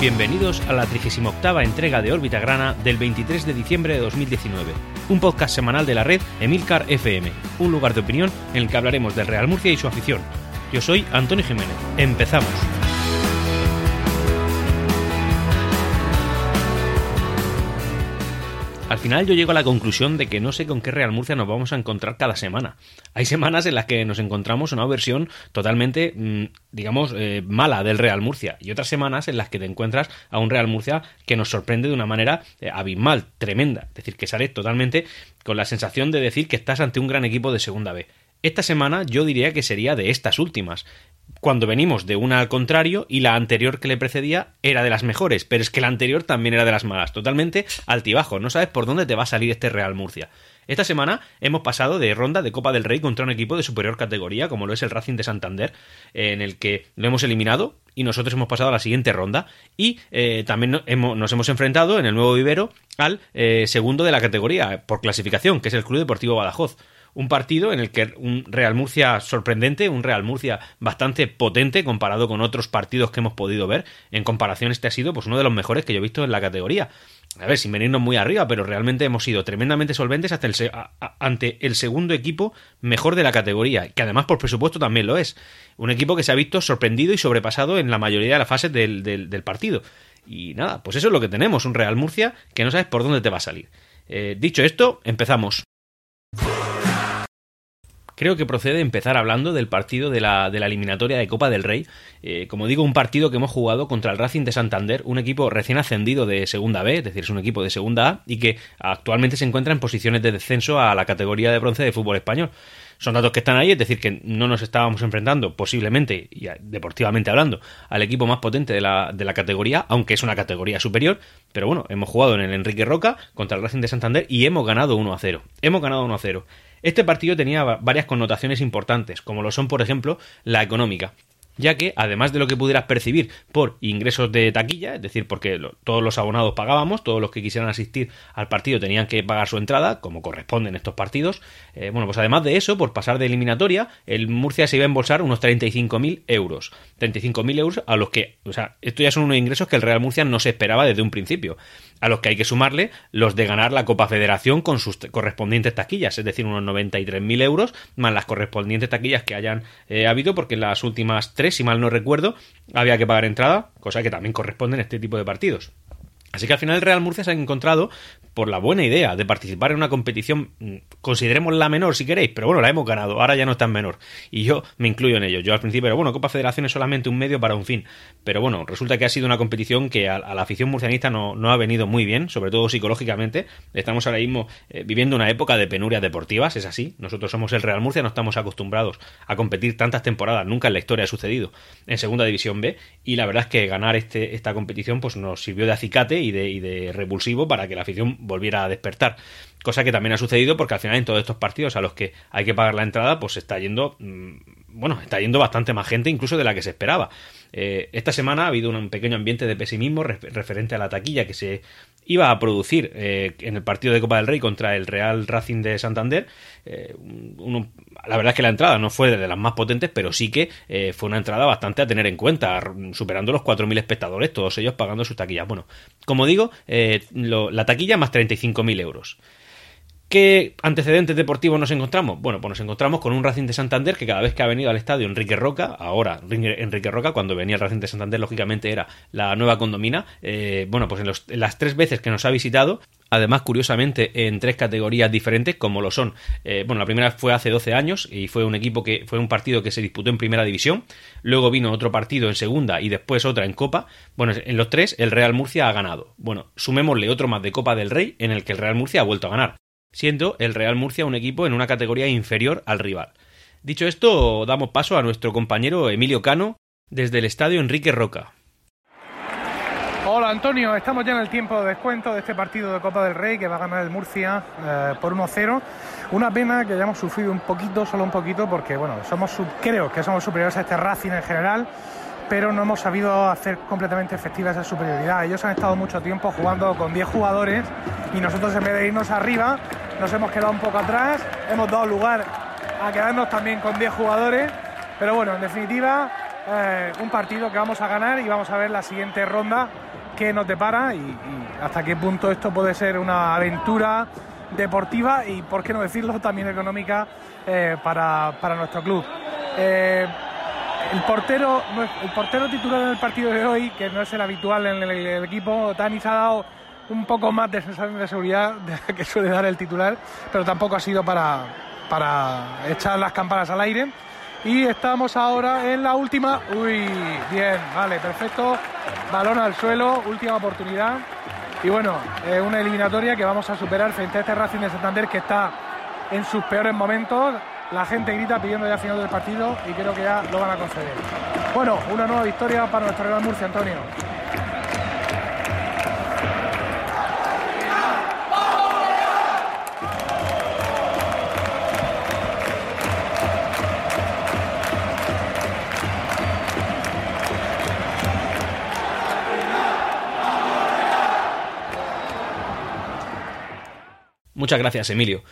Bienvenidos a la 38 entrega de Órbita Grana del 23 de diciembre de 2019, un podcast semanal de la red Emilcar FM, un lugar de opinión en el que hablaremos del Real Murcia y su afición. Yo soy Antonio Jiménez. Empezamos. Al final yo llego a la conclusión de que no sé con qué Real Murcia nos vamos a encontrar cada semana. Hay semanas en las que nos encontramos una versión totalmente, mm, digamos, eh, mala del Real Murcia y otras semanas en las que te encuentras a un Real Murcia que nos sorprende de una manera eh, abismal, tremenda. Es decir, que sale totalmente con la sensación de decir que estás ante un gran equipo de segunda B. Esta semana yo diría que sería de estas últimas, cuando venimos de una al contrario y la anterior que le precedía era de las mejores, pero es que la anterior también era de las malas, totalmente altibajo, no sabes por dónde te va a salir este Real Murcia. Esta semana hemos pasado de ronda de Copa del Rey contra un equipo de superior categoría, como lo es el Racing de Santander, en el que lo hemos eliminado y nosotros hemos pasado a la siguiente ronda. Y eh, también nos hemos enfrentado en el nuevo vivero al eh, segundo de la categoría por clasificación, que es el Club Deportivo Badajoz un partido en el que un Real Murcia sorprendente, un Real Murcia bastante potente comparado con otros partidos que hemos podido ver. En comparación, este ha sido pues, uno de los mejores que yo he visto en la categoría. A ver, sin venirnos muy arriba, pero realmente hemos sido tremendamente solventes hasta el ante el segundo equipo mejor de la categoría, que además por presupuesto también lo es. Un equipo que se ha visto sorprendido y sobrepasado en la mayoría de las fases del, del, partido. Y nada, pues eso es lo que tenemos, un Real Murcia que no sabes por dónde te va a salir. Eh, dicho esto, empezamos. Creo que procede empezar hablando del partido de la, de la eliminatoria de Copa del Rey. Eh, como digo, un partido que hemos jugado contra el Racing de Santander, un equipo recién ascendido de Segunda B, es decir, es un equipo de Segunda A y que actualmente se encuentra en posiciones de descenso a la categoría de bronce de fútbol español. Son datos que están ahí, es decir, que no nos estábamos enfrentando posiblemente, y deportivamente hablando, al equipo más potente de la, de la categoría, aunque es una categoría superior, pero bueno, hemos jugado en el Enrique Roca contra el Racing de Santander y hemos ganado 1 a 0. Hemos ganado 1 a 0. Este partido tenía varias connotaciones importantes, como lo son, por ejemplo, la económica ya que además de lo que pudieras percibir por ingresos de taquilla, es decir, porque todos los abonados pagábamos, todos los que quisieran asistir al partido tenían que pagar su entrada, como corresponde en estos partidos, eh, bueno, pues además de eso, por pasar de eliminatoria, el Murcia se iba a embolsar unos 35.000 euros. 35.000 euros a los que, o sea, esto ya son unos ingresos que el Real Murcia no se esperaba desde un principio a los que hay que sumarle los de ganar la Copa Federación con sus correspondientes taquillas, es decir, unos 93.000 euros, más las correspondientes taquillas que hayan eh, habido, porque en las últimas si mal no recuerdo, había que pagar entrada, cosa que también corresponde en este tipo de partidos. Así que al final el Real Murcia se ha encontrado por la buena idea de participar en una competición, mm, consideremos la menor si queréis, pero bueno, la hemos ganado, ahora ya no es tan menor. Y yo me incluyo en ello. Yo al principio, pero bueno, Copa Federación es solamente un medio para un fin. Pero bueno, resulta que ha sido una competición que a, la afición murcianista no, no, ha venido muy bien, sobre todo psicológicamente. Estamos ahora mismo eh, viviendo una época de penurias deportivas, es así. Nosotros somos el Real Murcia, no estamos acostumbrados a competir tantas temporadas, nunca en la historia ha sucedido en Segunda División B. Y la verdad es que ganar este, esta competición pues nos sirvió de acicate y de, y de revulsivo para que la afición volviera a despertar. Cosa que también ha sucedido porque al final en todos estos partidos a los que hay que pagar la entrada, pues está yendo, mm, bueno, está yendo bastante más gente incluso de la que se esperaba. Eh, esta semana ha habido un pequeño ambiente de pesimismo referente a la taquilla que se iba a producir eh, en el partido de Copa del Rey contra el Real Racing de Santander. Eh, la verdad es que la entrada no fue de las más potentes, pero sí que fue una entrada bastante a tener en cuenta, superando los 4.000 espectadores, todos ellos pagando sus taquillas. Bueno, como digo, la taquilla más 35.000 euros. ¿Qué antecedentes deportivos nos encontramos? Bueno, pues nos encontramos con un Racing de Santander que cada vez que ha venido al estadio Enrique Roca, ahora Enrique Roca, cuando venía el Racing de Santander, lógicamente era la nueva condomina, eh, bueno, pues en, las tres veces que nos ha visitado, además curiosamente en tres categorías diferentes como lo son eh, bueno la primera fue hace 12 años y fue un equipo que fue un partido que se disputó en primera división. Luego vino otro partido en segunda y después otra en copa. Bueno en los tres el Real Murcia ha ganado. Bueno sumémosle otro más de Copa del Rey en el que el Real Murcia ha vuelto a ganar siendo el Real Murcia un equipo en una categoría inferior al rival. Dicho esto, damos paso a nuestro compañero Emilio Cano desde el estadio Enrique Roca. Hola Antonio, estamos ya en el tiempo de descuento de este partido de Copa del Rey que va a ganar el Murcia eh, por 1-0. Una pena que hayamos sufrido un poquito, solo un poquito, porque bueno, somos creo que somos superiores a este Racing en general pero no hemos sabido hacer completamente efectiva esa superioridad. Ellos han estado mucho tiempo jugando con 10 jugadores y nosotros en vez de irnos arriba nos hemos quedado un poco atrás, hemos dado lugar a quedarnos también con 10 jugadores, pero bueno, en definitiva, eh, un partido que vamos a ganar y vamos a ver la siguiente ronda qué nos depara y, hasta qué punto esto puede ser una aventura deportiva y, por qué no decirlo, también económica eh, para, nuestro club. Eh, el portero, el portero titular en el partido de hoy, que no es el habitual en el, equipo, Dani se ha dado un poco más de sensación de seguridad que suele dar el titular, pero tampoco ha sido para, para echar las campanas al aire. Y estamos ahora en la última. Uy, bien, vale, perfecto. Balón al suelo, última oportunidad. Y bueno, es una eliminatoria que vamos a superar frente a este Racing de Santander que está en sus peores momentos. La gente grita pidiendo ya final del partido y creo que ya lo van a conceder. Bueno, una nueva victoria para nuestro Real Murcia, Antonio. Muchas gracias, Emilio.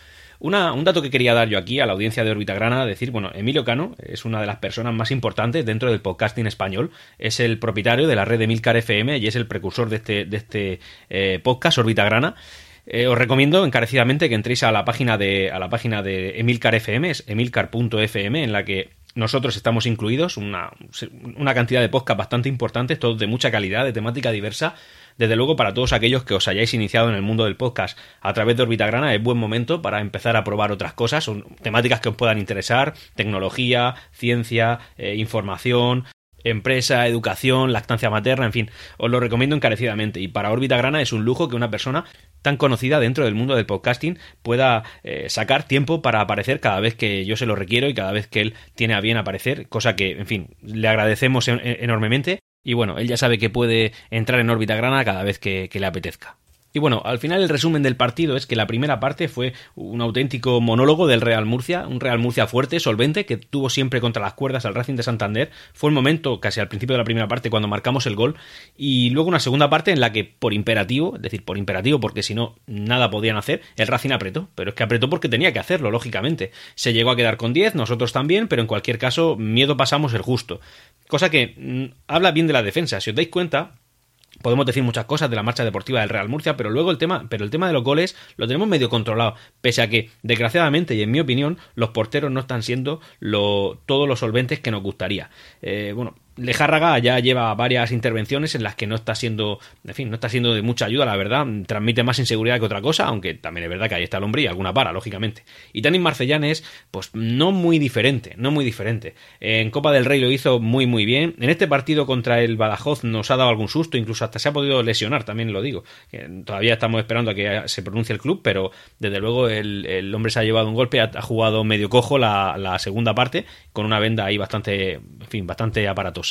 Un dato que quería dar yo aquí a la audiencia de Órbita Grana, decir, bueno, Emilio Cano es una de las personas más importantes dentro del podcasting español, es el propietario de la red de FM y es el precursor de este, este eh, podcast Órbita Grana. Eh, os recomiendo encarecidamente que entréis a la página de, a la página de Emilcar FM, es emilcar.fm, en la que nosotros estamos incluidos, una, una cantidad de podcasts bastante importantes, todos de mucha calidad, de temática diversa, desde luego, para todos aquellos que os hayáis iniciado en el mundo del podcast a través de Orbitagrana, es buen momento para empezar a probar otras cosas, temáticas que os puedan interesar, tecnología, ciencia, eh, información, empresa, educación, lactancia materna, en fin, os lo recomiendo encarecidamente. Y para Órbita Grana es un lujo que una persona tan conocida dentro del mundo del podcasting pueda eh, sacar tiempo para aparecer cada vez que yo se lo requiero y cada vez que él tiene a bien aparecer, cosa que, en fin, le agradecemos enormemente y bueno, él ya sabe que puede entrar en órbita grana cada vez que, le apetezca. Y bueno, al final el resumen del partido es que la primera parte fue un auténtico monólogo del Real Murcia, un Real Murcia fuerte, solvente, que tuvo siempre contra las cuerdas al Racing de Santander. Fue el momento, casi al principio de la primera parte, cuando marcamos el gol. Y luego una segunda parte en la que, por imperativo, es decir, por imperativo, porque si no, nada podían hacer, el Racing apretó. Pero es que apretó porque tenía que hacerlo, lógicamente. Se llegó a quedar con 10, nosotros también, pero en cualquier caso, miedo pasamos el justo. Cosa que mm, habla bien de la defensa. Si os dais cuenta, podemos decir muchas cosas de la marcha deportiva del Real Murcia, pero luego el tema, pero el tema de los goles lo tenemos medio controlado, pese a que, desgraciadamente, y en mi opinión, los porteros no están siendo lo, todos los solventes que nos gustaría. Eh, bueno, Lejárraga ya lleva varias intervenciones en las que no está siendo, en fin, no está siendo de mucha ayuda, la verdad, transmite más inseguridad que otra cosa, aunque también es verdad que ahí está el hombre y alguna para, lógicamente. Y Tanis Marcellanes, pues no muy diferente, no muy diferente. En Copa del Rey lo hizo muy muy bien. En este partido contra el Badajoz nos ha dado algún susto, incluso hasta se ha podido lesionar, también lo digo. Todavía estamos esperando a que se pronuncie el club, pero desde luego el, hombre se ha llevado un golpe, ha, jugado medio cojo la, la segunda parte, con una venda ahí bastante, en fin, bastante aparatosa.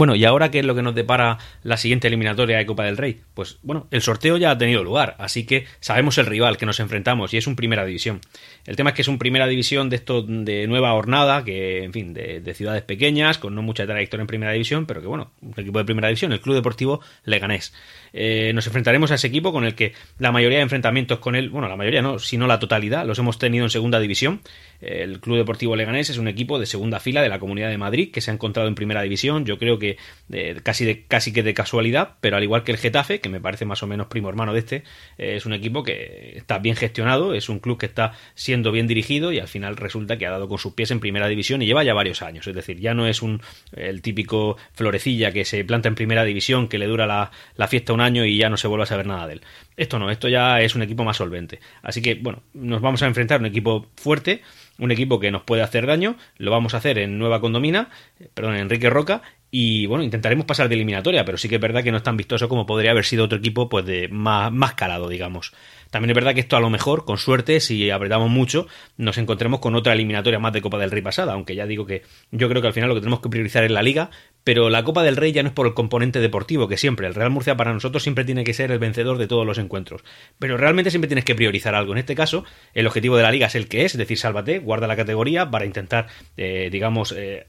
Bueno, ¿y ahora qué es lo que nos depara la siguiente eliminatoria de Copa del Rey? Pues bueno, el sorteo ya ha tenido lugar, así que sabemos el rival que nos enfrentamos y es un Primera División. El tema es que es un Primera División de esto de nueva hornada, que en fin, de, ciudades pequeñas, con no mucha trayectoria en Primera División, pero que bueno, un equipo de Primera División, el Club Deportivo Leganés. Eh, nos enfrentaremos a ese equipo con el que la mayoría de enfrentamientos con él, bueno, la mayoría no, sino la totalidad, los hemos tenido en Segunda División. El Club Deportivo Leganés es un equipo de segunda fila de la Comunidad de Madrid que se ha encontrado en Primera División. Yo creo que eh, casi, de, casi que de casualidad, pero al igual que el Getafe, que me parece más o menos primo hermano de este, eh, es un equipo que está bien gestionado, es un club que está siendo bien dirigido y al final resulta que ha dado con sus pies en Primera División y lleva ya varios años. Es decir, ya no es un el típico florecilla que se planta en Primera División, que le dura la, la fiesta un año y ya no se vuelve a saber nada de él. Esto no, esto ya es un equipo más solvente. Así que, bueno, nos vamos a enfrentar a un equipo fuerte un equipo que nos puede hacer daño, lo vamos a hacer en Nueva Condomina, perdón, en Enrique Roca, y bueno, intentaremos pasar de eliminatoria, pero sí que es verdad que no es tan vistoso como podría haber sido otro equipo pues de más, más calado, digamos. También es verdad que esto a lo mejor, con suerte, si apretamos mucho, nos encontremos con otra eliminatoria más de Copa del Rey pasada, aunque ya digo que yo creo que al final lo que tenemos que priorizar es la liga, pero la Copa del Rey ya no es por el componente deportivo, que siempre, el Real Murcia para nosotros siempre tiene que ser el vencedor de todos los encuentros. Pero realmente siempre tienes que priorizar algo. En este caso, el objetivo de la liga es el que es, es decir, sálvate, guarda la categoría para intentar, eh, digamos, eh,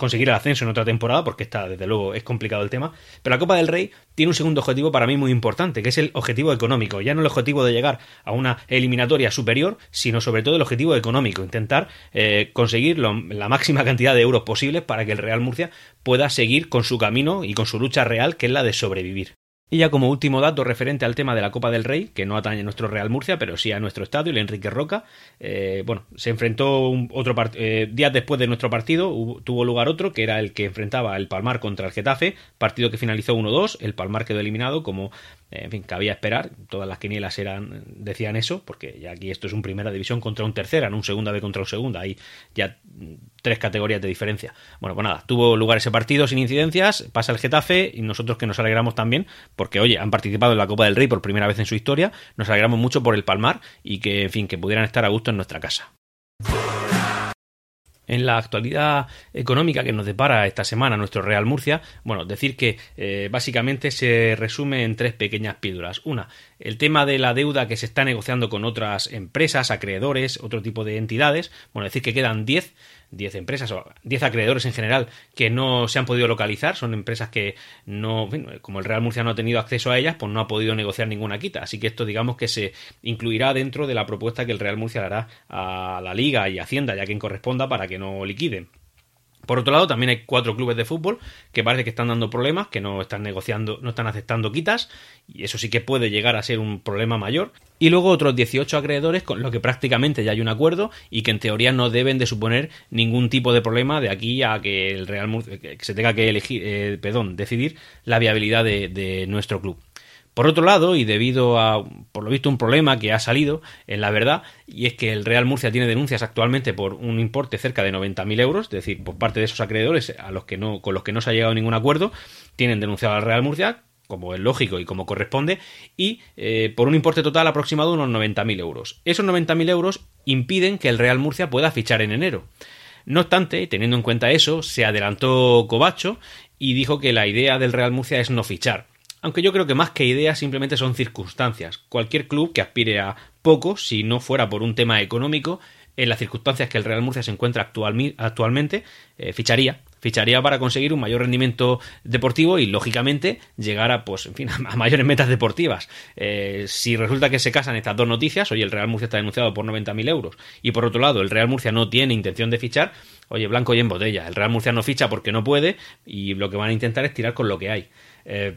conseguir el ascenso en otra temporada, porque está, desde luego, es complicado el tema. Pero la Copa del Rey tiene un segundo objetivo para mí muy importante, que es el objetivo económico. Ya no el objetivo de llegar a una eliminatoria superior, sino sobre todo el objetivo económico, intentar eh, conseguir la máxima cantidad de euros posibles para que el Real Murcia pueda seguir con su camino y con su lucha real, que es la de sobrevivir. Y ya como último dato referente al tema de la Copa del Rey, que no atañe a nuestro Real Murcia, pero sí a nuestro estadio, el Enrique Roca, eh, bueno, se enfrentó otro eh, días después de nuestro partido, tuvo lugar otro, que era el que enfrentaba el Palmar contra el Getafe, partido que finalizó 1-2, el Palmar quedó eliminado como en fin, cabía esperar, todas las quinielas eran, decían eso, porque ya aquí esto es un primera división contra un tercera, no un segunda B contra un segunda, hay ya tres categorías de diferencia. Bueno, pues nada, tuvo lugar ese partido sin incidencias, pasa el Getafe y nosotros que nos alegramos también, porque oye, han participado en la Copa del Rey por primera vez en su historia, nos alegramos mucho por el Palmar y que, en fin, que pudieran estar a gusto en nuestra casa en la actualidad económica que nos depara esta semana nuestro Real Murcia, bueno, decir que eh, básicamente se resume en tres pequeñas píldoras. Una, el tema de la deuda que se está negociando con otras empresas, acreedores, otro tipo de entidades, bueno, decir que quedan 10 10 empresas o 10 acreedores en general que no se han podido localizar, son empresas que no, como el Real Murcia no ha tenido acceso a ellas, pues no ha podido negociar ninguna quita. Así que esto digamos que se incluirá dentro de la propuesta que el Real Murcia hará a la Liga y Hacienda, ya quien corresponda, para que no liquiden. Por otro lado, también hay cuatro clubes de fútbol que parece que están dando problemas, que no están negociando, no están aceptando quitas, y eso sí que puede llegar a ser un problema mayor. Y luego otros 18 acreedores con los que prácticamente ya hay un acuerdo y que en teoría no deben de suponer ningún tipo de problema de aquí a que el Real Murcia, se tenga que elegir, eh, perdón, decidir la viabilidad de nuestro club. Por otro lado, y debido a, por lo visto, un problema que ha salido en la verdad, y es que el Real Murcia tiene denuncias actualmente por un importe cerca de 90.000 euros, es decir, por parte de esos acreedores a los que no, con los que no se ha llegado a ningún acuerdo, tienen denunciado al Real Murcia como es lógico y como corresponde, y eh, por un importe total aproximado de unos 90.000 euros. Esos 90.000 euros impiden que el Real Murcia pueda fichar en enero. No obstante, teniendo en cuenta eso, se adelantó Cobacho y dijo que la idea del Real Murcia es no fichar. Aunque yo creo que más que ideas simplemente son circunstancias. Cualquier club que aspire a poco, si no fuera por un tema económico, en las circunstancias que el Real Murcia se encuentra actualmente, eh, ficharía. Ficharía para conseguir un mayor rendimiento deportivo y, lógicamente, llegar a, pues, en fin, a mayores metas deportivas. Eh, si resulta que se casan estas dos noticias, oye, el Real Murcia está denunciado por 90.000 euros y, por otro lado, el Real Murcia no tiene intención de fichar, oye, blanco y en botella. El Real Murcia no ficha porque no puede y lo que van a intentar es tirar con lo que hay. Eh,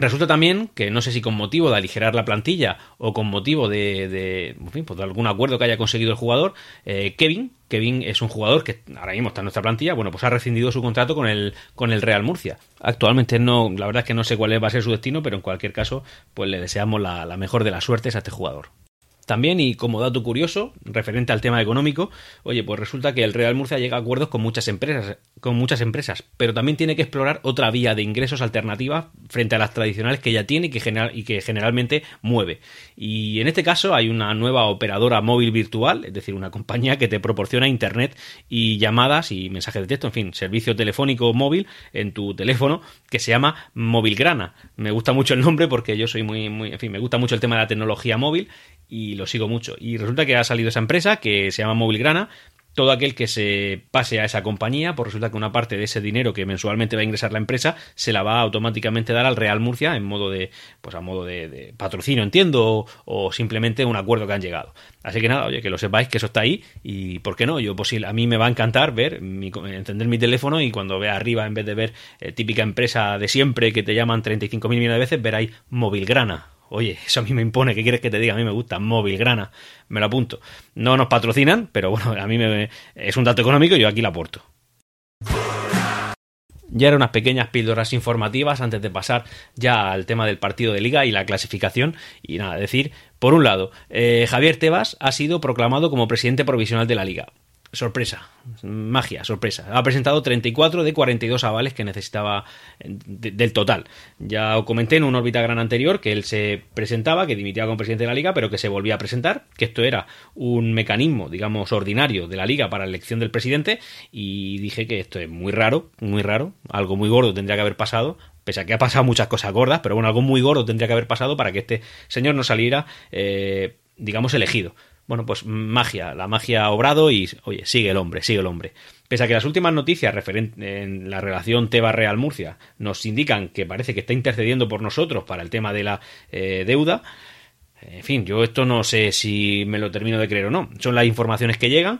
Resulta también que no sé si con motivo de aligerar la plantilla o con motivo de, de, pues algún acuerdo que haya conseguido el jugador, eh, Kevin, Kevin es un jugador que ahora mismo está en nuestra plantilla, bueno, pues ha rescindido su contrato con el, con el Real Murcia. Actualmente no, la verdad es que no sé cuál va a ser su destino, pero en cualquier caso, pues le deseamos la mejor de las suertes a este jugador. También, y como dato curioso, referente al tema económico, oye, pues resulta que el Real Murcia llega a acuerdos con muchas empresas, con muchas empresas, pero también tiene que explorar otra vía de ingresos alternativa frente a las tradicionales que ya tiene y que, general, y que generalmente mueve. Y en este caso hay una nueva operadora móvil virtual, es decir, una compañía que te proporciona internet y llamadas y mensajes de texto, en fin, servicio telefónico móvil en tu teléfono que se llama Movilgrana. Me gusta mucho el nombre porque yo soy muy, muy, en fin, me gusta mucho el tema de la tecnología móvil y lo sigo mucho. Y resulta que ha salido esa empresa que se llama Movilgrana. Todo aquel que se pase a esa compañía, pues resulta que una parte de ese dinero que mensualmente va a ingresar la empresa se la va a automáticamente dar al Real Murcia en modo de, pues a modo de, patrocinio, entiendo, o, simplemente un acuerdo que han llegado. Así que nada, oye, que lo sepáis que eso está ahí y ¿por qué no? Yo, pues a mí me va a encantar ver, mi, encender mi teléfono y cuando vea arriba, en vez de ver eh, típica empresa de siempre que te llaman 35.000 millones de veces, ver ahí Movilgrana Oye, eso a mí me impone, ¿qué quieres que te diga? A mí me gusta, móvil, grana, me lo apunto. No nos patrocinan, pero bueno, a mí me, es un dato económico y yo aquí lo aporto. Ya eran unas pequeñas píldoras informativas antes de pasar ya al tema del partido de liga y la clasificación. Y nada, decir, por un lado, eh, Javier Tebas ha sido proclamado como presidente provisional de la liga sorpresa, magia, sorpresa. Ha presentado 34 de 42 avales que necesitaba del total. Ya os comenté en un órbita gran anterior que él se presentaba, que dimitía como presidente de la liga, pero que se volvía a presentar, que esto era un mecanismo, digamos, ordinario de la liga para la elección del presidente y dije que esto es muy raro, muy raro, algo muy gordo tendría que haber pasado, pese a que ha pasado muchas cosas gordas, pero bueno, algo muy gordo tendría que haber pasado para que este señor no saliera, eh, digamos, elegido. Bueno, pues magia, la magia ha obrado y, oye, sigue el hombre, sigue el hombre. Pese a que las últimas noticias referentes en la relación Teba-Real Murcia nos indican que parece que está intercediendo por nosotros para el tema de la eh, deuda, en fin, yo esto no sé si me lo termino de creer o no. Son las informaciones que llegan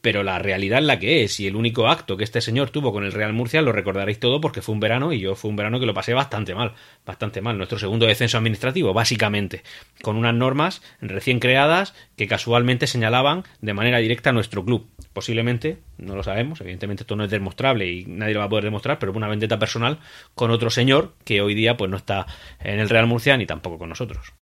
pero la realidad es la que es y el único acto que este señor tuvo con el Real Murcia lo recordaréis todo porque fue un verano y yo fue un verano que lo pasé bastante mal, bastante mal, nuestro segundo descenso administrativo, básicamente, con unas normas recién creadas que casualmente señalaban de manera directa a nuestro club. Posiblemente, no lo sabemos, evidentemente esto no es demostrable y nadie lo va a poder demostrar, pero una vendetta personal con otro señor que hoy día pues no está en el Real Murcia ni tampoco con nosotros.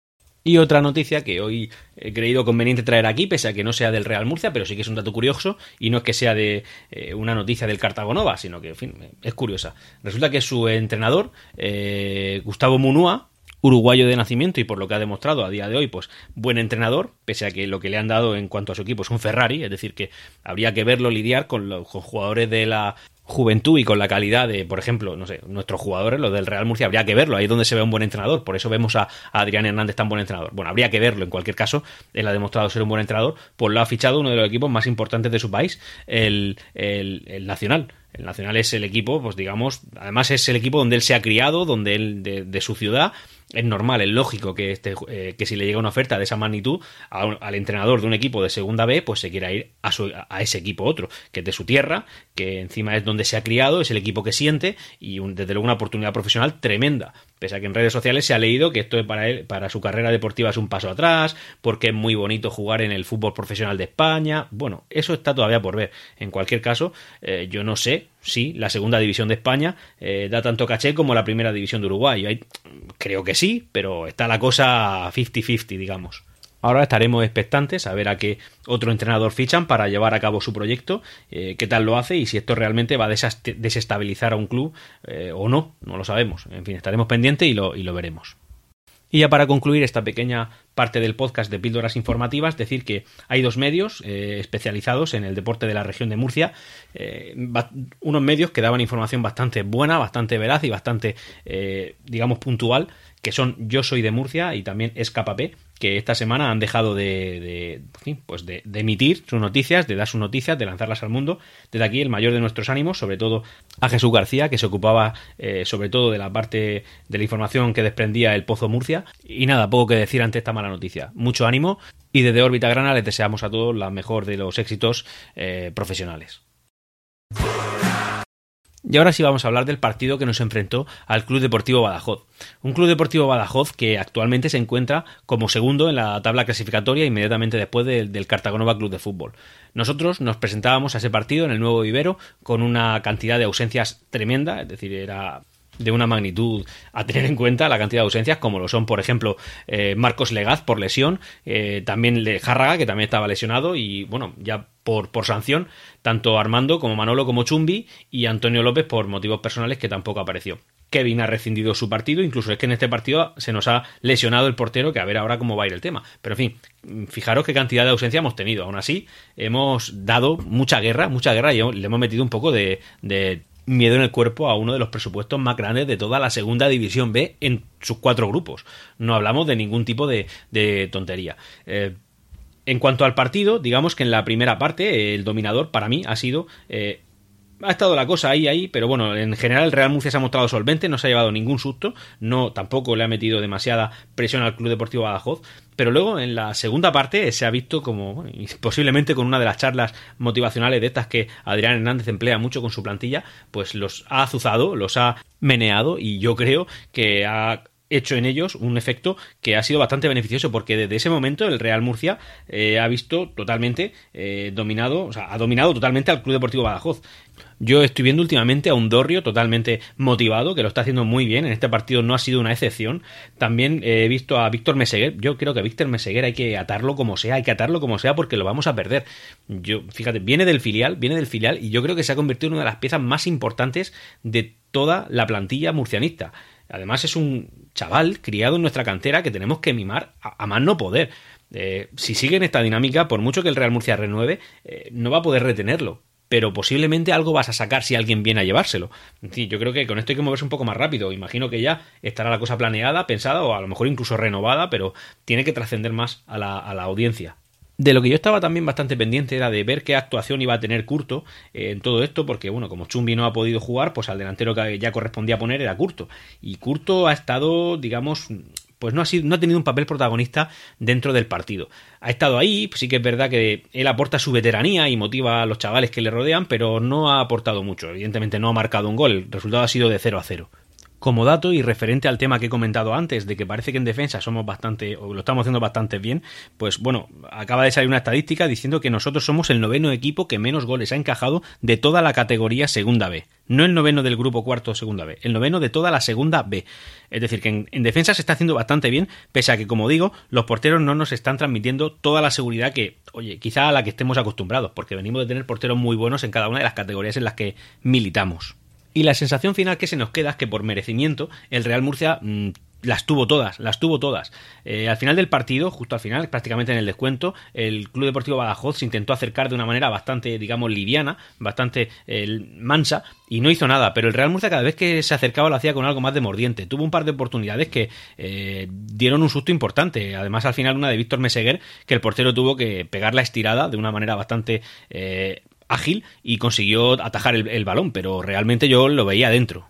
Y otra noticia que hoy he creído conveniente traer aquí, pese a que no sea del Real Murcia, pero sí que es un dato curioso, y no es que sea de eh, una noticia del Cartagonova, sino que, en fin, es curiosa. Resulta que su entrenador, eh, Gustavo Munúa, uruguayo de nacimiento y por lo que ha demostrado a día de hoy, pues buen entrenador, pese a que lo que le han dado en cuanto a su equipo es un Ferrari, es decir, que habría que verlo lidiar con los jugadores de la juventud y con la calidad de, por ejemplo, no sé, nuestros jugadores, los del Real Murcia, habría que verlo, ahí es donde se ve un buen entrenador, por eso vemos a, Adrián Hernández tan buen entrenador. Bueno, habría que verlo, en cualquier caso, él ha demostrado ser un buen entrenador, pues lo ha fichado uno de los equipos más importantes de su país, el, el, Nacional. El Nacional es el equipo, pues digamos, además es el equipo donde él se ha criado, donde él, de, de su ciudad, es normal, es lógico que, este, eh, que si le llega una oferta de esa magnitud al entrenador de un equipo de segunda B, pues se quiera ir a, a, ese equipo otro, que es de su tierra, que encima es donde se ha criado, es el equipo que siente y desde luego una oportunidad profesional tremenda. Pese a que en redes sociales se ha leído que esto para él, para su carrera deportiva es un paso atrás, porque es muy bonito jugar en el fútbol profesional de España. Bueno, eso está todavía por ver. En cualquier caso, eh, yo no sé si la segunda división de España eh, da tanto caché como la primera división de Uruguay. creo que sí, pero está la cosa 50-50, digamos. Ahora estaremos expectantes a ver a qué otro entrenador fichan para llevar a cabo su proyecto, eh, qué tal lo hace y si esto realmente va a desestabilizar a un club eh, o no, no lo sabemos. En fin, estaremos pendientes y lo, veremos. Y ya para concluir esta pequeña parte del podcast de píldoras informativas, decir que hay dos medios eh, especializados en el deporte de la región de Murcia, unos medios que daban información bastante buena, bastante veraz y bastante, digamos, puntual que son Yo Soy de Murcia y también Escapapé, que esta semana han dejado de, pues de, emitir sus noticias, de dar sus noticias, de lanzarlas al mundo. Desde aquí el mayor de nuestros ánimos, sobre todo a Jesús García, que se ocupaba eh, sobre todo de la parte de la información que desprendía el Pozo Murcia. Y nada, poco que decir ante esta mala noticia. Mucho ánimo y desde órbita grana les deseamos a todos la mejor de los éxitos eh, profesionales. Y ahora sí vamos a hablar del partido que nos enfrentó al Club Deportivo Badajoz. Un Club Deportivo Badajoz que actualmente se encuentra como segundo en la tabla clasificatoria inmediatamente después del Cartagonova Club de Fútbol. Nosotros nos presentábamos a ese partido en el Nuevo Vivero con una cantidad de ausencias tremenda, es decir, era de una magnitud a tener en cuenta la cantidad de ausencias, como lo son, por ejemplo, eh, Marcos Legaz por lesión, eh, también Járraga, que también estaba lesionado, y bueno, ya por, por sanción, tanto Armando como Manolo como Chumbi y Antonio López por motivos personales que tampoco apareció. Kevin ha rescindido su partido, incluso es que en este partido se nos ha lesionado el portero, que a ver ahora cómo va a ir el tema. Pero en fin, fijaros qué cantidad de ausencia hemos tenido. Aún así, hemos dado mucha guerra, mucha guerra y le hemos metido un poco de miedo en el cuerpo a uno de los presupuestos más grandes de toda la segunda división B en sus cuatro grupos. No hablamos de ningún tipo de, tontería. Eh, en cuanto al partido, digamos que en la primera parte el dominador para mí ha sido eh, ha estado la cosa ahí, ahí, pero bueno, en general el Real Murcia se ha mostrado solvente, no se ha llevado ningún susto, no tampoco le ha metido demasiada presión al Club Deportivo Badajoz, pero luego en la segunda parte se ha visto como, posiblemente con una de las charlas motivacionales de estas que Adrián Hernández emplea mucho con su plantilla, pues los ha azuzado, los ha meneado y yo creo que ha hecho en ellos un efecto que ha sido bastante beneficioso porque desde ese momento el Real Murcia eh, ha visto totalmente eh, dominado, o sea, ha dominado totalmente al Club Deportivo Badajoz. Yo estoy viendo últimamente a un Dorrio totalmente motivado, que lo está haciendo muy bien. En este partido no ha sido una excepción. También he visto a Víctor Meseguer. Yo creo que a Víctor Meseguer hay que atarlo como sea, hay que atarlo como sea porque lo vamos a perder. Yo, fíjate, viene del filial, viene del filial y yo creo que se ha convertido en una de las piezas más importantes de toda la plantilla murcianista. Además es un chaval criado en nuestra cantera que tenemos que mimar a, más no poder. Eh, si sigue en esta dinámica, por mucho que el Real Murcia renueve, eh, no va a poder retenerlo pero posiblemente algo vas a sacar si alguien viene a llevárselo. yo creo que con esto hay que moverse un poco más rápido. Imagino que ya estará la cosa planeada, pensada o a lo mejor incluso renovada, pero tiene que trascender más a la, audiencia. De lo que yo estaba también bastante pendiente era de ver qué actuación iba a tener Curto eh, en todo esto, porque bueno, como Chumbi no ha podido jugar, pues al delantero que ya correspondía poner era Curto. Y Curto ha estado, digamos, pues no ha, sido, no ha tenido un papel protagonista dentro del partido. Ha estado ahí, pues sí que es verdad que él aporta su veteranía y motiva a los chavales que le rodean, pero no ha aportado mucho. Evidentemente no ha marcado un gol, el resultado ha sido de 0 a 0. Como dato y referente al tema que he comentado antes, de que parece que en defensa somos bastante, o lo estamos haciendo bastante bien, pues bueno, acaba de salir una estadística diciendo que nosotros somos el noveno equipo que menos goles ha encajado de toda la categoría Segunda B. No el noveno del grupo cuarto Segunda B, el noveno de toda la Segunda B. Es decir, que en, en defensa se está haciendo bastante bien, pese a que, como digo, los porteros no nos están transmitiendo toda la seguridad que, oye, quizá a la que estemos acostumbrados, porque venimos de tener porteros muy buenos en cada una de las categorías en las que militamos. Y la sensación final que se nos queda es que por merecimiento el Real Murcia mm, las tuvo todas, las tuvo todas. Eh, al final del partido, justo al final, prácticamente en el descuento, el Club Deportivo Badajoz se intentó acercar de una manera bastante, digamos, liviana, bastante eh, mansa, y no hizo nada. Pero el Real Murcia cada vez que se acercaba lo hacía con algo más de mordiente. Tuvo un par de oportunidades que eh, dieron un susto importante. Además, al final una de Víctor Meseguer, que el portero tuvo que pegar la estirada de una manera bastante ágil y consiguió atajar el, balón, pero realmente yo lo veía adentro.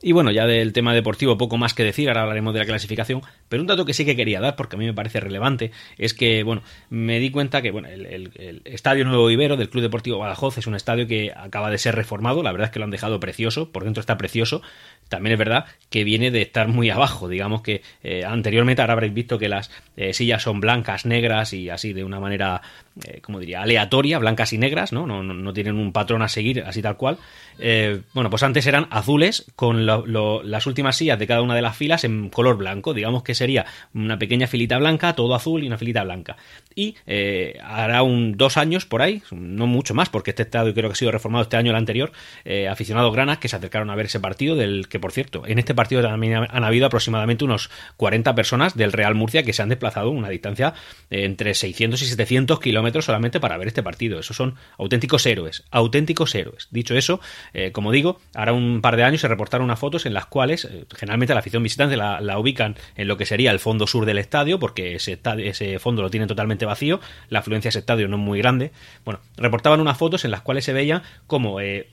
Y bueno, ya del tema deportivo poco más que decir, ahora hablaremos de la clasificación, pero un dato que sí que quería dar, porque a mí me parece relevante, es que, bueno, me di cuenta que, bueno, el, el, Estadio Nuevo Ibero del Club Deportivo Badajoz es un estadio que acaba de ser reformado, la verdad es que lo han dejado precioso, por dentro está precioso, también es verdad que viene de estar muy abajo, digamos que eh, anteriormente ahora habréis visto que las eh, sillas son blancas, negras y así de una manera, eh, como diría, aleatoria, blancas y negras, ¿no? No, no, tienen un patrón a seguir así tal cual. Bueno, pues antes eran azules con lo, las últimas sillas de cada una de las filas en color blanco, digamos que sería una pequeña filita blanca, todo azul y una filita blanca. Y hará un dos años por ahí, no mucho más, porque este estadio creo que ha sido reformado este año el anterior, aficionados granas que se acercaron a ver ese partido, del por cierto, en este partido también han habido aproximadamente unos 40 personas del Real Murcia que se han desplazado una distancia entre 600 y 700 kilómetros solamente para ver este partido. Esos son auténticos héroes, auténticos héroes. Dicho eso, eh, como digo, ahora un par de años se reportaron unas fotos en las cuales eh, generalmente la afición visitante la, ubican en lo que sería el fondo sur del estadio, porque ese, ese fondo lo tienen totalmente vacío, la afluencia a ese estadio no es muy grande. Bueno, reportaban unas fotos en las cuales se veía como eh,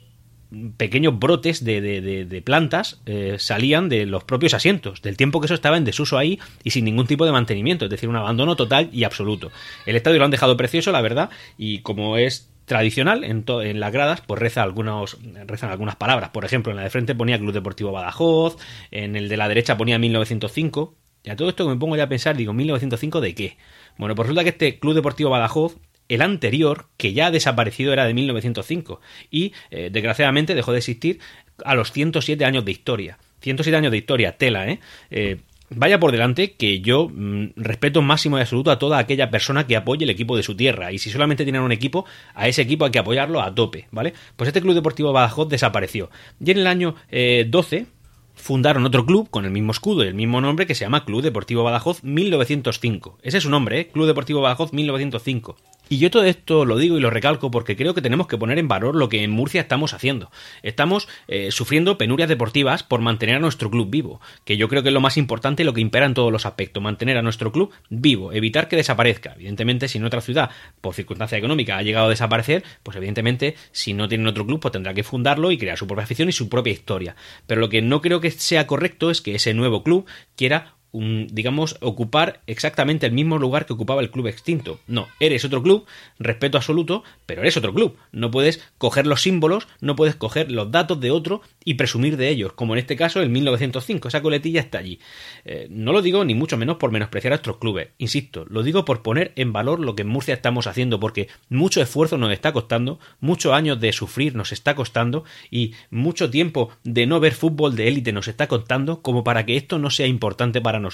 pequeños brotes de, de, de, plantas eh, salían de los propios asientos, del tiempo que eso estaba en desuso ahí y sin ningún tipo de mantenimiento, es decir, un abandono total y absoluto. El estadio lo han dejado precioso, la verdad, y como es tradicional en, en, las gradas pues reza algunos rezan algunas palabras por ejemplo en la de frente ponía Club Deportivo Badajoz en el de la derecha ponía 1905 y a todo esto que me pongo ya a pensar digo 1905 de qué bueno pues resulta que este Club Deportivo Badajoz el anterior, que ya ha desaparecido, era de 1905 y, eh, desgraciadamente, dejó de existir a los 107 años de historia. 107 años de historia, tela, ¿eh? eh Vaya por delante que yo mmm, respeto máximo y absoluto a toda aquella persona que apoye el equipo de su tierra. Y si solamente tienen un equipo, a ese equipo hay que apoyarlo a tope, ¿vale? Pues este Club Deportivo Badajoz desapareció. Y en el año eh, 12 fundaron otro club con el mismo escudo y el mismo nombre que se llama Club Deportivo Badajoz 1905. Ese es su nombre, ¿eh? Club Deportivo Badajoz 1905. Y yo todo esto lo digo y lo recalco porque creo que tenemos que poner en valor lo que en Murcia estamos haciendo. Estamos eh, sufriendo penurias deportivas por mantener a nuestro club vivo, que yo creo que es lo más importante y lo que impera en todos los aspectos, mantener a nuestro club vivo, evitar que desaparezca. Evidentemente, si en otra ciudad, por circunstancia económica, ha llegado a desaparecer, pues evidentemente, si no tienen otro club, pues tendrá que fundarlo y crear su propia afición y su propia historia. Pero lo que no creo que sea correcto es que ese nuevo club quiera un, digamos, ocupar exactamente el mismo lugar que ocupaba el club extinto. No, eres otro club, respeto absoluto, pero eres otro club. No puedes coger los símbolos, no puedes coger los datos de otro y presumir de ellos, como en este caso el 1905. Esa coletilla está allí. Eh, no lo digo ni mucho menos por menospreciar a otros clubes, insisto, lo digo por poner en valor lo que en Murcia estamos haciendo, porque mucho esfuerzo nos está costando, muchos años de sufrir nos está costando y mucho tiempo de no ver fútbol de élite nos está costando como para que esto no sea importante para nosotros.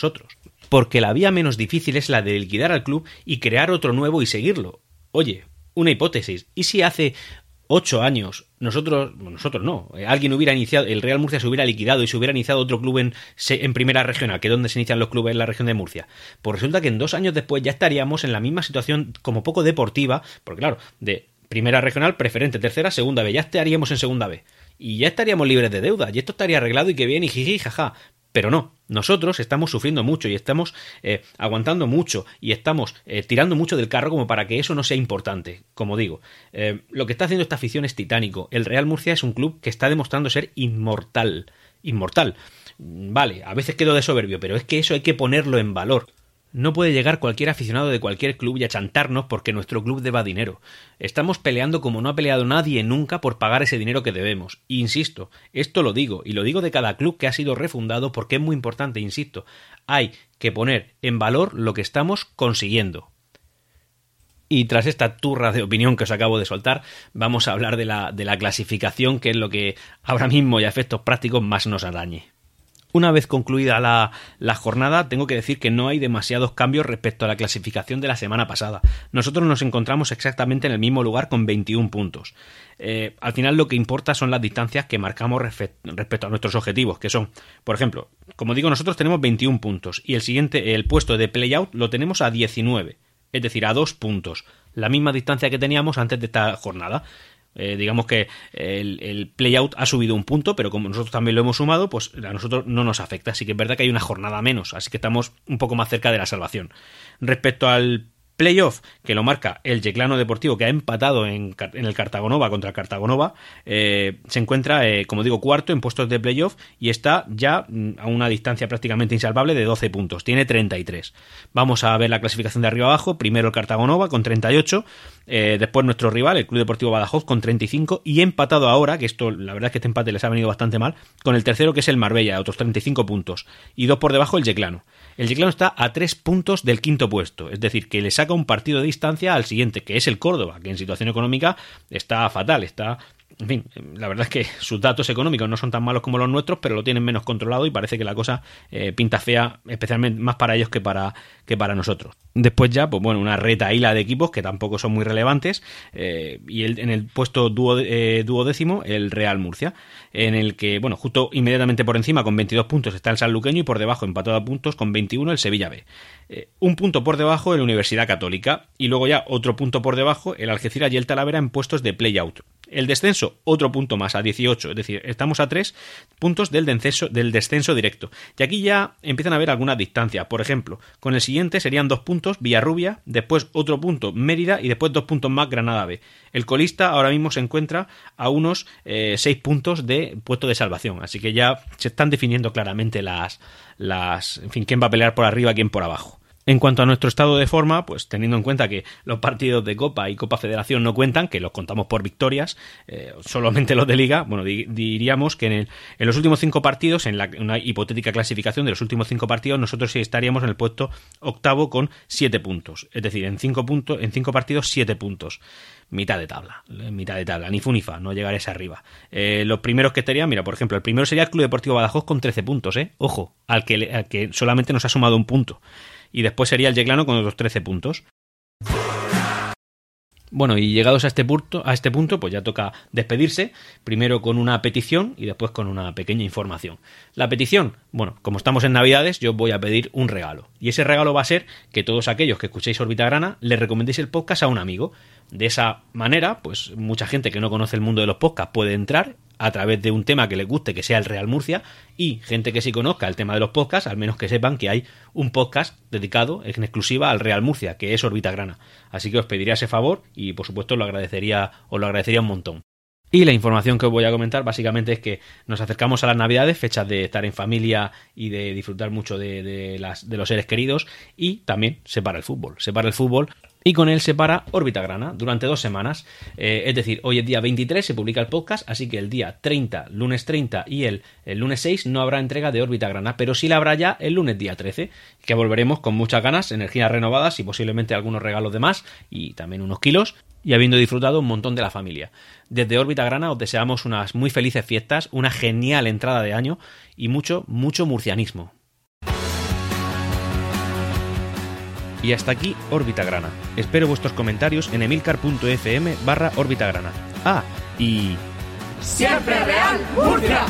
Porque la vía menos difícil es la de liquidar al club y crear otro nuevo y seguirlo. Oye, una hipótesis. ¿Y si hace ocho años nosotros, nosotros no, eh, alguien hubiera iniciado, el Real Murcia se hubiera liquidado y se hubiera iniciado otro club en, en primera regional, que es donde se inician los clubes en la región de Murcia? Pues resulta que en dos años después ya estaríamos en la misma situación como poco deportiva, porque claro, de primera regional, preferente, tercera, segunda B, ya estaríamos en segunda B. Y ya estaríamos libres de deuda, y esto estaría arreglado y que bien, y jiji, jaja Pero no, nosotros estamos sufriendo mucho y estamos eh, aguantando mucho y estamos eh, tirando mucho del carro como para que eso no sea importante. Como digo, eh, lo que está haciendo esta afición es titánico. El Real Murcia es un club que está demostrando ser inmortal. Inmortal. Vale, a veces quedo de soberbio, pero es que eso hay que ponerlo en valor. No puede llegar cualquier aficionado de cualquier club y achantarnos porque nuestro club deba dinero. Estamos peleando como no ha peleado nadie nunca por pagar ese dinero que debemos. insisto, esto lo digo, y lo digo de cada club que ha sido refundado porque es muy importante, insisto, hay que poner en valor lo que estamos consiguiendo. Y tras esta turra de opinión que os acabo de soltar, vamos a hablar de la, de la clasificación, que es lo que ahora mismo y a efectos prácticos más nos arañe. Una vez concluida la, jornada, tengo que decir que no hay demasiados cambios respecto a la clasificación de la semana pasada. Nosotros nos encontramos exactamente en el mismo lugar con 21 puntos. Eh, al final lo que importa son las distancias que marcamos respecto a nuestros objetivos, que son, por ejemplo, como digo, nosotros tenemos 21 puntos y el siguiente, el puesto de playout, lo tenemos a 19, es decir, a dos puntos, la misma distancia que teníamos antes de esta jornada. Eh, digamos que el, el playout ha subido un punto, pero como nosotros también lo hemos sumado, pues a nosotros no nos afecta. Así que es verdad que hay una jornada menos, así que estamos un poco más cerca de la salvación. Respecto al playoff que lo marca el Yeclano Deportivo que ha empatado en, el Cartagonova contra el Cartagonova eh, se encuentra eh, como digo cuarto en puestos de playoff y está ya mm, a una distancia prácticamente insalvable de 12 puntos. Tiene 33 vamos a ver la clasificación de arriba abajo. Primero el Cartagonova con 38 eh, después nuestro rival el Club Deportivo Badajoz con 35 y empatado ahora que esto la verdad es que este empate les ha venido bastante mal con el tercero que es el Marbella otros 35 puntos y dos por debajo el Yeclano el Yeclano está a tres puntos del quinto puesto, es decir, que le saca un partido de distancia al siguiente, que es el Córdoba, que en situación económica está fatal, está en fin, la verdad es que sus datos económicos no son tan malos como los nuestros, pero lo tienen menos controlado y parece que la cosa eh, pinta fea, especialmente más para ellos que para, que para nosotros. Después ya, pues bueno, una reta hila de equipos que tampoco son muy relevantes eh, y el, en el puesto eh, duodécimo el Real Murcia, en el que, bueno, justo inmediatamente por encima con 22 puntos está el Sanluqueño y por debajo empatado a puntos con 21 el Sevilla B. un punto por debajo el Universidad Católica y luego ya otro punto por debajo el Algeciras y el Talavera en puestos de play-out. El descenso, otro punto más, a 18. Es decir, estamos a 3 puntos del descenso, del descenso directo. Y aquí ya empiezan a haber algunas distancias. Por ejemplo, con el siguiente serían dos puntos Villarrubia, después otro punto Mérida y después dos puntos más Granada B. El colista ahora mismo se encuentra a unos 6 eh, puntos de puesto de salvación. Así que ya se están definiendo claramente las, las. En fin, quién va a pelear por arriba, quién por abajo. En cuanto a nuestro estado de forma, pues teniendo en cuenta que los partidos de Copa y Copa Federación no cuentan, que los contamos por victorias, eh, solamente los de Liga, bueno, diríamos que en, los últimos cinco partidos, en la, una hipotética clasificación de los últimos cinco partidos, nosotros sí estaríamos en el puesto octavo con siete puntos. Es decir, en cinco, en cinco partidos, siete puntos mitad de tabla, mitad de tabla, ni fu ni fa, no llegaréis arriba. Eh, los primeros que estarían, mira, por ejemplo, el primero sería el Club Deportivo Badajoz con 13 puntos, ¿eh? Ojo, al que, al que solamente nos ha sumado un punto y después sería el Yeclano con otros 13 puntos. Bueno, y llegados a este punto, a este punto, pues ya toca despedirse, primero con una petición y después con una pequeña información. La petición, bueno, como estamos en Navidades, yo voy a pedir un regalo. Y ese regalo va a ser que todos aquellos que escuchéis Orbita Grana le recomendéis el podcast a un amigo. De esa manera, pues mucha gente que no conoce el mundo de los podcasts puede entrar a través de un tema que les guste, que sea el Real Murcia, y gente que sí conozca el tema de los podcasts, al menos que sepan que hay un podcast dedicado en exclusiva al Real Murcia, que es Orbita Grana. Así que os pediría ese favor y por supuesto lo agradecería, os lo agradecería un montón. Y la información que os voy a comentar básicamente es que nos acercamos a las navidades, fechas de estar en familia y de disfrutar mucho de, las, de los seres queridos y también se para el fútbol. Se para el fútbol y con él se para Órbita Grana durante dos semanas. Eh, es decir, hoy es día 23, se publica el podcast, así que el día 30, lunes 30 y el, lunes 6 no habrá entrega de Órbita Grana, pero sí la habrá ya el lunes día 13, que volveremos con muchas ganas, energías renovadas y posiblemente algunos regalos de más y también unos kilos y habiendo disfrutado un montón de la familia. Desde Órbita Grana os deseamos unas muy felices fiestas, una genial entrada de año y mucho, mucho murcianismo. Y hasta aquí Órbita Grana. Espero vuestros comentarios en emilcar.fm barra Órbita Grana. Ah, y... ¡Siempre Real Murcia!